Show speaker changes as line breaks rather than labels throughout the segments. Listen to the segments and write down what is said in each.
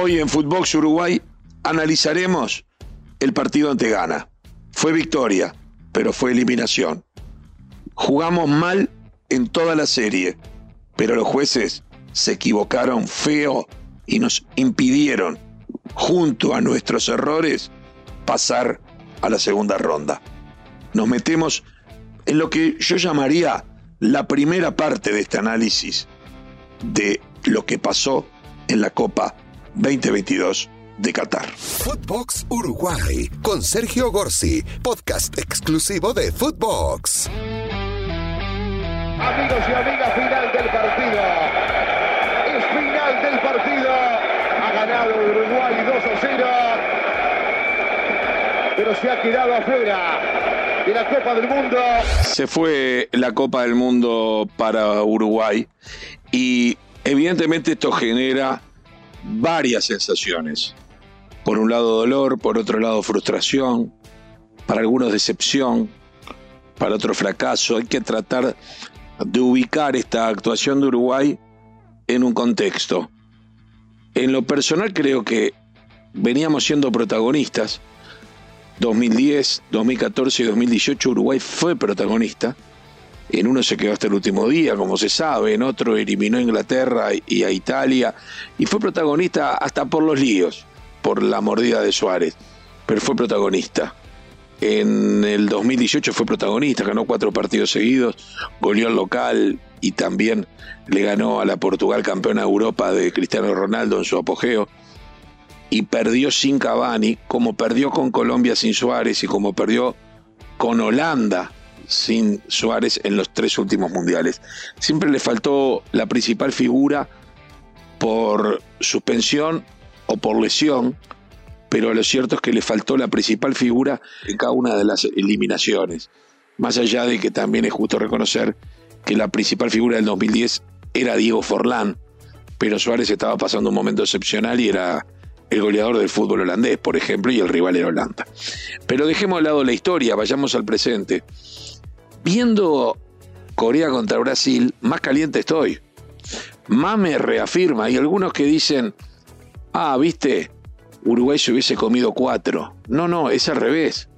Hoy en Footbox Uruguay analizaremos el partido ante Ghana. Fue victoria, pero fue eliminación. Jugamos mal en toda la serie, pero los jueces se equivocaron feo y nos impidieron, junto a nuestros errores, pasar a la segunda ronda. Nos metemos en lo que yo llamaría la primera parte de este análisis de lo que pasó en la Copa 2022 de Qatar.
Footbox Uruguay con Sergio Gorsi, podcast exclusivo de Footbox.
Amigos y amigas, final del partido. Es final del partido. Ha ganado Uruguay 2 a 0. Pero se ha quedado afuera de la Copa del Mundo.
Se fue la Copa del Mundo para Uruguay y evidentemente esto genera varias sensaciones. Por un lado dolor, por otro lado frustración, para algunos decepción, para otro fracaso. Hay que tratar de ubicar esta actuación de Uruguay en un contexto. En lo personal creo que veníamos siendo protagonistas. 2010, 2014 y 2018 Uruguay fue protagonista. En uno se quedó hasta el último día, como se sabe, en otro eliminó a Inglaterra y a Italia y fue protagonista hasta por los líos, por la mordida de Suárez, pero fue protagonista. En el 2018 fue protagonista, ganó cuatro partidos seguidos, goleó al local y también le ganó a la Portugal campeona de Europa de Cristiano Ronaldo en su apogeo. Y perdió sin Cavani, como perdió con Colombia sin Suárez y como perdió con Holanda sin Suárez en los tres últimos mundiales. Siempre le faltó la principal figura por suspensión o por lesión, pero lo cierto es que le faltó la principal figura en cada una de las eliminaciones. Más allá de que también es justo reconocer que la principal figura del 2010 era Diego Forlán, pero Suárez estaba pasando un momento excepcional y era el goleador del fútbol holandés, por ejemplo, y el rival era Holanda. Pero dejemos de lado la historia, vayamos al presente viendo Corea contra Brasil, más caliente estoy. Más me reafirma. Hay algunos que dicen, ah, viste, Uruguay se hubiese comido cuatro. No, no, es al revés.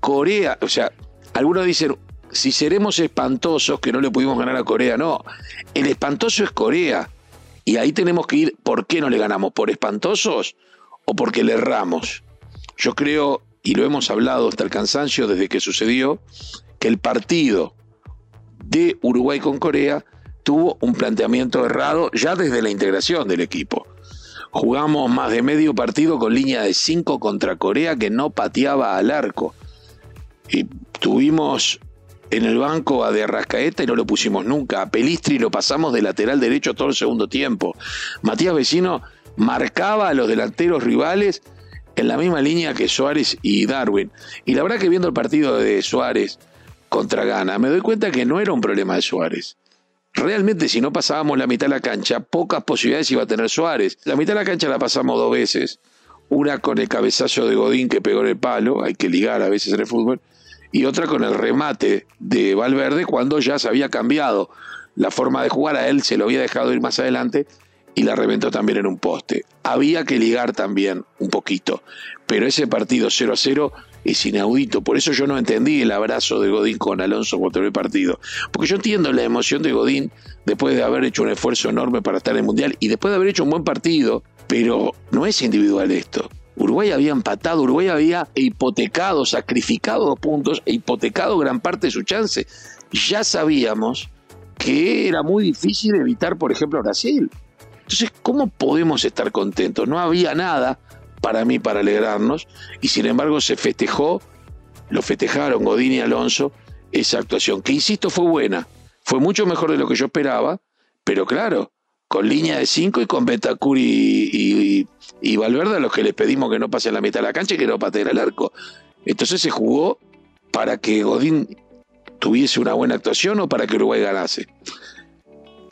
Corea, o sea, algunos dicen, si seremos espantosos que no le pudimos ganar a Corea, no. El espantoso es Corea. Y ahí tenemos que ir, ¿por qué no le ganamos? ¿Por espantosos o porque le erramos? Yo creo, y lo hemos hablado hasta el cansancio desde que sucedió, que el partido de Uruguay con Corea tuvo un planteamiento errado ya desde la integración del equipo. Jugamos más de medio partido con línea de 5 contra Corea que no pateaba al arco. Y tuvimos en el banco a De Arrascaeta y no lo pusimos nunca. A Pelistri lo pasamos de lateral derecho todo el segundo tiempo. Matías Vecino marcaba a los delanteros rivales en la misma línea que Suárez y Darwin. Y la verdad que viendo el partido de Suárez, contra Ghana, me doy cuenta que no era un problema de Suárez. Realmente, si no pasábamos la mitad de la cancha, pocas posibilidades iba a tener Suárez. La mitad de la cancha la pasamos dos veces. Una con el cabezazo de Godín que pegó en el palo, hay que ligar a veces en el fútbol. Y otra con el remate de Valverde cuando ya se había cambiado la forma de jugar. A él se lo había dejado ir más adelante y la reventó también en un poste. Había que ligar también un poquito. Pero ese partido 0 a 0 es inaudito. Por eso yo no entendí el abrazo de Godín con Alonso cuando el partido. Porque yo entiendo la emoción de Godín después de haber hecho un esfuerzo enorme para estar en el Mundial y después de haber hecho un buen partido, pero no es individual esto. Uruguay había empatado, Uruguay había hipotecado, sacrificado puntos e hipotecado gran parte de su chance. Ya sabíamos que era muy difícil evitar, por ejemplo, a Brasil. Entonces, ¿cómo podemos estar contentos? No había nada para mí para alegrarnos, y sin embargo se festejó, lo festejaron Godín y Alonso, esa actuación, que insisto fue buena, fue mucho mejor de lo que yo esperaba, pero claro, con línea de 5 y con Betacur y, y, Valverde, a los que les pedimos que no pasen la mitad de la cancha y que no pateen el arco. Entonces se jugó para que Godín tuviese una buena actuación o para que Uruguay ganase.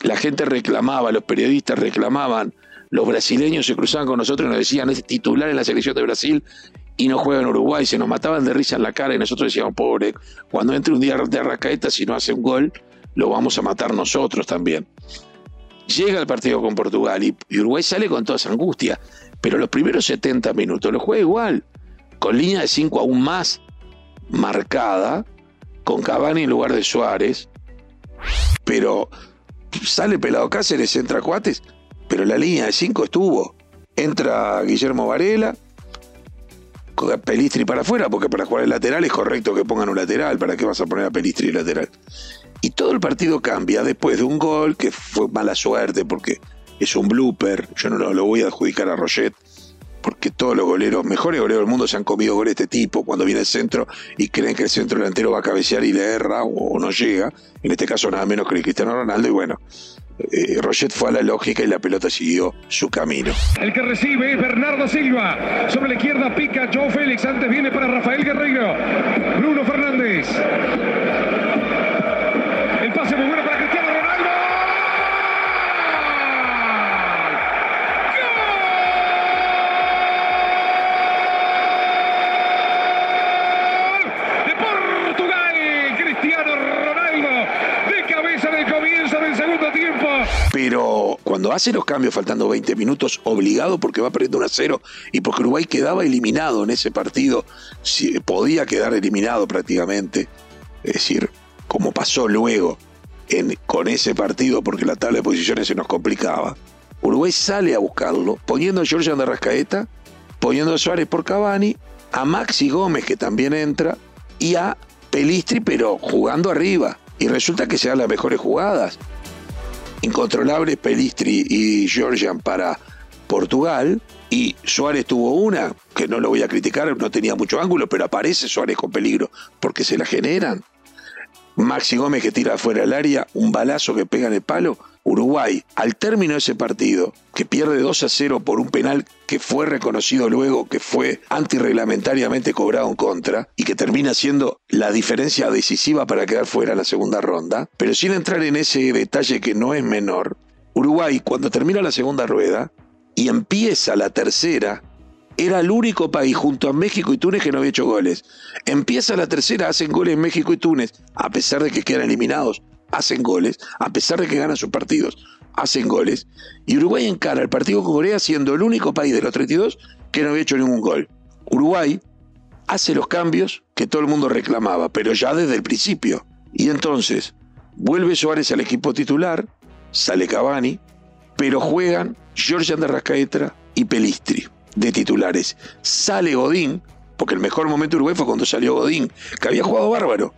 La gente reclamaba, los periodistas reclamaban los brasileños se cruzaban con nosotros y nos decían, es titular en la selección de Brasil y no juega en Uruguay, se nos mataban de risa en la cara y nosotros decíamos, pobre, cuando entre un día de Arracaeta, si no hace un gol, lo vamos a matar nosotros también. llega el partido con Portugal y, Uruguay sale con toda esa angustia. Pero los primeros 70 minutos lo juega igual, con línea de 5 aún más marcada, con Cavani en lugar de Suárez. Pero sale Pelado Cáceres, entra Cuates, pero la línea de 5 estuvo. Entra Guillermo Varela, Pelistri para afuera, porque para jugar el lateral es correcto que pongan un lateral. ¿Para qué vas a poner a Pelistri lateral? Y todo el partido cambia después de un gol que fue mala suerte porque es un blooper. Yo no lo, voy a adjudicar a Roget porque todos los goleros, mejores goleros del mundo se han comido goles de este tipo cuando viene el centro y creen que el centro delantero va a cabecear y le erra o no llega. En este caso nada menos que Cristiano Ronaldo y bueno, eh, fue a la lógica y la pelota siguió su camino.
El que recibe es Bernardo Silva. Sobre la izquierda pica Joe Félix. Antes viene para Rafael Guerreiro. Bruno Fernández. El pase muy bueno para Cristiano Ronaldo. ¡Gol! De Portugal. Cristiano Ronaldo. De cabeza del comienzo del segundo tiempo.
Pero hace los cambios faltando 20 minutos, obligado porque va perdiendo 1 a 0 y porque Uruguay quedaba eliminado en ese partido, podía quedar eliminado prácticamente. Es decir, como pasó luego en, con ese partido porque la tabla de posiciones se nos complicaba. Uruguay sale a buscarlo, poniendo a George Andarrascaeta, poniendo a Suárez por Cavani, a Maxi Gómez que también entra y a Pelistri pero jugando arriba. Y resulta que se dan las mejores jugadas. Incontrolables Pelistri y Georgian para Portugal. Y Suárez tuvo una, que no lo voy a criticar, no tenía mucho ángulo, pero aparece Suárez con peligro, porque se la generan. Maxi Gómez que tira afuera del área, un balazo que pega en el palo. Uruguay, al término de ese partido, que pierde 2 a 0 por un penal que fue reconocido luego que fue antirreglamentariamente cobrado en contra y que termina siendo la diferencia decisiva para quedar fuera en la segunda ronda, pero sin entrar en ese detalle que no es menor, Uruguay cuando termina la segunda rueda y empieza la tercera, era el único país junto a México y Túnez que no había hecho goles. Empieza la tercera, hacen goles México y Túnez, a pesar de que quedan eliminados, hacen goles, a pesar de que ganan sus partidos, hacen goles. Y Uruguay encara el partido con Corea siendo el único país de los 32 que no había hecho ningún gol. Uruguay hace los cambios que todo el mundo reclamaba, pero ya desde el principio. Y entonces vuelve Suárez al equipo titular, sale Cavani, pero juegan George Rascaetra y Pelistri de titulares. Sale Godín, porque el mejor momento de Uruguay fue cuando salió Godín, que había jugado bárbaro.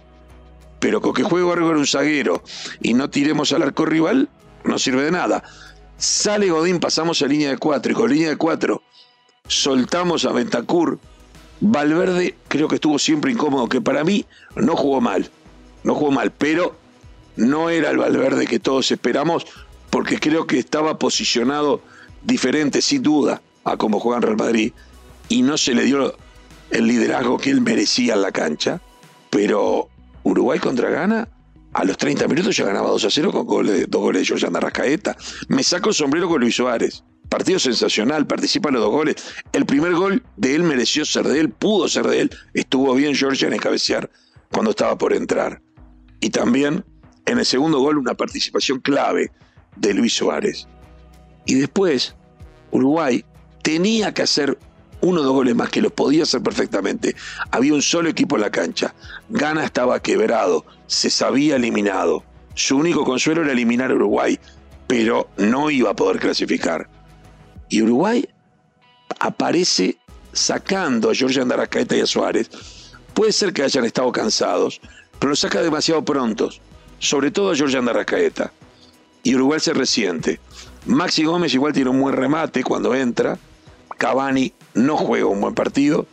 Pero con que juegue bárbaro un zaguero y no tiremos al arco rival, no sirve de nada. Sale Godín, pasamos a línea de cuatro y con línea de cuatro soltamos a Ventacur. Valverde creo que estuvo siempre incómodo, que para mí no jugó mal. No jugó mal, pero no era el Valverde que todos esperamos, porque creo que estaba posicionado diferente, sin duda a cómo juega en Real Madrid y no se le dio el liderazgo que él merecía en la cancha, pero Uruguay contra Ghana a los 30 minutos ya ganaba 2 a 0 con goles, dos goles de Georgian Arrascaeta. Me saco el sombrero con Luis Suárez. Partido sensacional, participa en los dos goles. El primer gol de él mereció ser de él, pudo ser de él. Estuvo bien Georgian en cabecear cuando estaba por entrar. Y también en el segundo gol una participación clave de Luis Suárez. Y después, Uruguay tenía que hacer uno o dos goles más, que los podía hacer perfectamente. Había un solo equipo en la cancha. Gana estaba quebrado, se sabía eliminado. Su único consuelo era eliminar a Uruguay, pero no iba a poder clasificar. Y Uruguay aparece sacando a Jorge Andarascaeta y a Suárez. Puede ser que hayan estado cansados, pero lo saca demasiado pronto, sobre todo a Jorge Andarascaeta. Y Uruguay se resiente. Maxi Gómez igual tiene un buen remate cuando entra, Cavani no juega un buen partido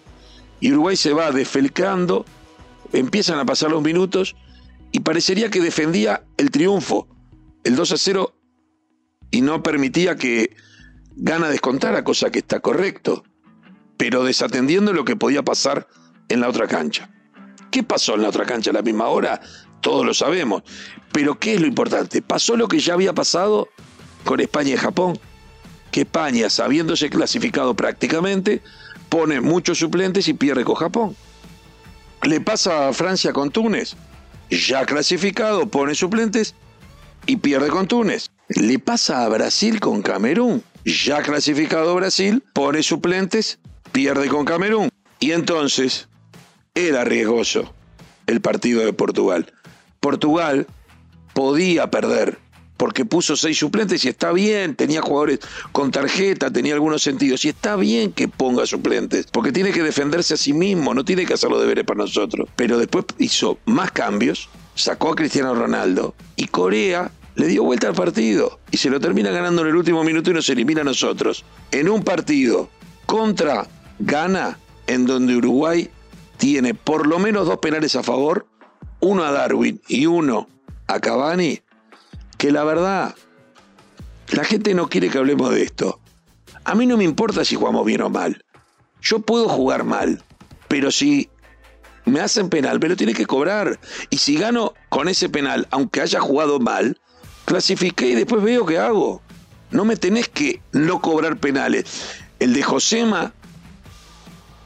y Uruguay se va desfelcando, empiezan a pasar los minutos y parecería que defendía el triunfo, el 2 a 0 y no permitía que Gana descontara, cosa que está correcto, pero desatendiendo lo que podía pasar en la otra cancha. ¿Qué pasó en la otra cancha a la misma hora? Todos lo sabemos. Pero ¿qué es lo importante? Pasó lo que ya había pasado con España y Japón que España, sabiéndose clasificado prácticamente, pone muchos suplentes y pierde con Japón. Le pasa a Francia con Túnez, ya clasificado, pone suplentes y pierde con Túnez. Le pasa a Brasil con Camerún. Ya clasificado Brasil, pone suplentes, pierde con Camerún. Y entonces era riesgoso el partido de Portugal. Portugal podía perder porque puso seis suplentes y está bien, tenía jugadores con tarjeta, tenía algunos sentidos, y está bien que ponga suplentes, porque tiene que defenderse a sí mismo, no tiene que hacer los deberes para nosotros. Pero después hizo más cambios, sacó a Cristiano Ronaldo y Corea le dio vuelta al partido y se lo termina ganando en el último minuto y nos elimina a nosotros. En un partido contra Ghana, en donde Uruguay tiene por lo menos dos penales a favor, uno a Darwin y uno a Cavani, que la verdad, la gente no quiere que hablemos de esto. A mí no me importa si jugamos bien o mal. Yo puedo jugar mal, pero si me hacen penal, me lo tiene que cobrar. Y si gano con ese penal, aunque haya jugado mal, clasifiqué y después veo qué hago. No me tenés que no cobrar penales. El de Josema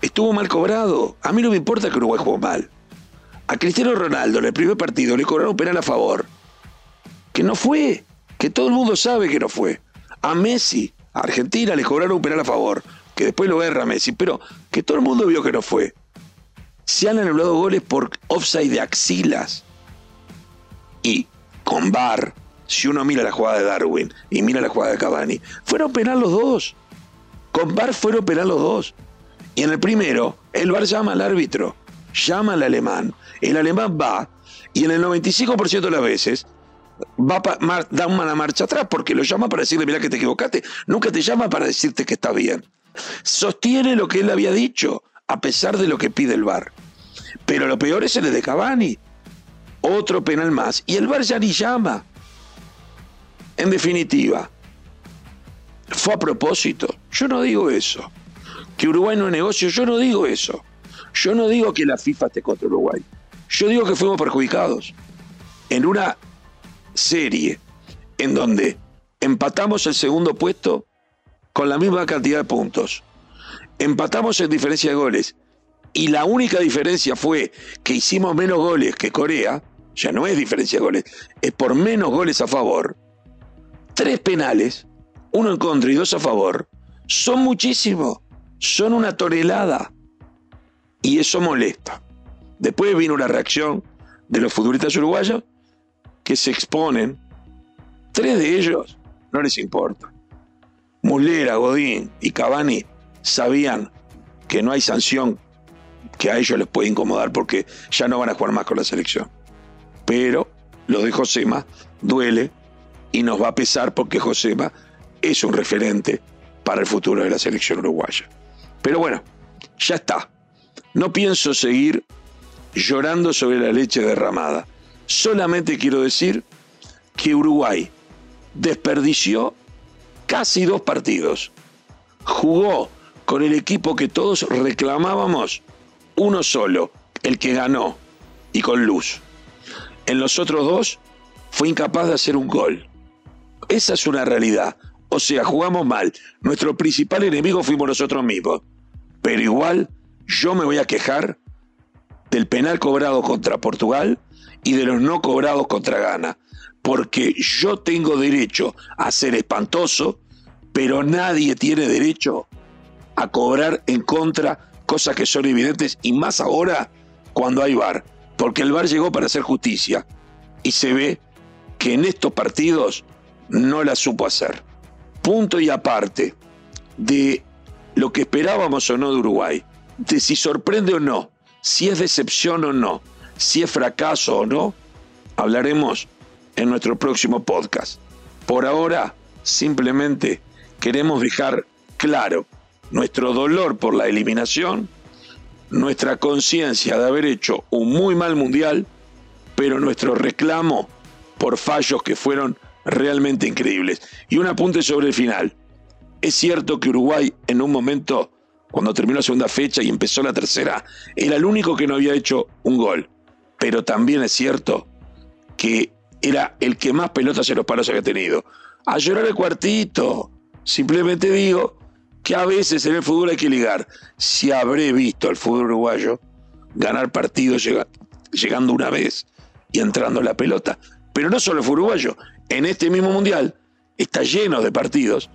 estuvo mal cobrado. A mí no me importa que Uruguay jugó mal. A Cristiano Ronaldo en el primer partido le cobraron penal a favor que no fue, que todo el mundo sabe que no fue. A Messi, a Argentina le cobraron un penal a favor, que después lo erra Messi, pero que todo el mundo vio que no fue. Se han anulado goles por offside de axilas. Y con VAR, si uno mira la jugada de Darwin y mira la jugada de Cavani, fueron penal los dos. Con VAR fueron penal los dos. Y en el primero, el VAR llama al árbitro, llama al alemán. El alemán va y en el 95% de las veces va a dar una marcha atrás porque lo llama para decirle, mira que te equivocaste. Nunca te llama para decirte que está bien. Sostiene lo que él había dicho, a pesar de lo que pide el VAR. Pero lo peor es el de Cavani. Otro penal más. Y el VAR ya ni llama. En definitiva, fue a propósito. Yo no digo eso. Que Uruguay no es negocio, yo no digo eso. Yo no digo que la FIFA esté contra Uruguay. Yo digo que fuimos perjudicados. En una serie en donde empatamos el segundo puesto con la misma cantidad de puntos. Empatamos en diferencia de goles. Y la única diferencia fue que hicimos menos goles que Corea. Ya no es diferencia de goles, es por menos goles a favor. Tres penales, uno en contra y dos a favor, son muchísimos. Son una tonelada. Y eso molesta. Después vino una reacción de los futbolistas uruguayos que se exponen, tres de ellos no les importa. Mulera, Godín y Cavani sabían que no hay sanción que a ellos les puede incomodar porque ya no van a jugar más con la selección. Pero lo de Josema duele y nos va a pesar porque Josema es un referente para el futuro de la selección uruguaya. Pero bueno, ya está. No pienso seguir llorando sobre la leche derramada. Solamente quiero decir que Uruguay desperdició casi dos partidos. Jugó con el equipo que todos reclamábamos, uno solo, el que ganó, y con luz. En los otros dos fue incapaz de hacer un gol. Esa es una realidad. O sea, jugamos mal. Nuestro principal enemigo fuimos nosotros mismos. Pero igual yo me voy a quejar del penal cobrado contra Portugal y de los no cobrados contra Ghana. Porque yo tengo derecho a ser espantoso, pero nadie tiene derecho a cobrar en contra cosas que son evidentes y más ahora cuando hay VAR. Porque el VAR llegó para hacer justicia y se ve que en estos partidos no la supo hacer. Punto y aparte de lo que esperábamos o no de Uruguay, de si sorprende o no, si es decepción o no, si es fracaso o no, hablaremos en nuestro próximo podcast. Por ahora, simplemente queremos dejar claro nuestro dolor por la eliminación, nuestra conciencia de haber hecho un muy mal mundial, pero nuestro reclamo por fallos que fueron realmente increíbles. Y un apunte sobre el final. Es cierto que Uruguay en un momento, cuando terminó la segunda fecha y empezó la tercera, era el único que no había hecho un gol pero también es cierto que era el que más pelotas en los palos había tenido. A llorar el cuartito. Simplemente digo que a veces en el fútbol hay que ligar. Si habré visto al fútbol uruguayo ganar partidos llegando una vez y entrando la pelota. Pero no solo el fútbol uruguayo. En este mismo mundial está lleno de partidos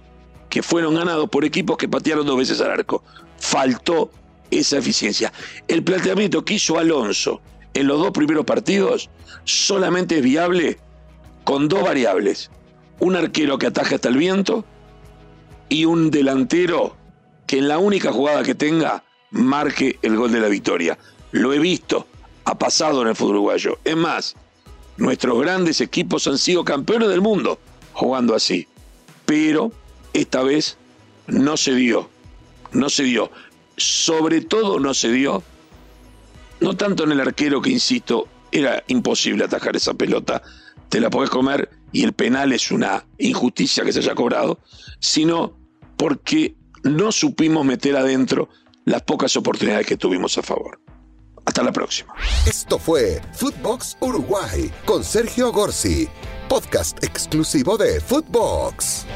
que fueron ganados por equipos que patearon dos veces al arco. Faltó esa eficiencia. El planteamiento que hizo Alonso en los dos primeros partidos solamente es viable con dos variables. Un arquero que ataja hasta el viento y un delantero que en la única jugada que tenga marque el gol de la victoria. Lo he visto, ha pasado en el fútbol uruguayo. Es más, nuestros grandes equipos han sido campeones del mundo jugando así. Pero esta vez no se dio. No se dio. Sobre todo no se dio. No tanto en el arquero que, insisto, era imposible atajar esa pelota. Te la podés comer y el penal es una injusticia que se haya cobrado, sino porque no supimos meter adentro las pocas oportunidades que tuvimos a favor. Hasta la próxima.
Esto fue Footbox Uruguay con Sergio Gorsi, podcast exclusivo de Footbox.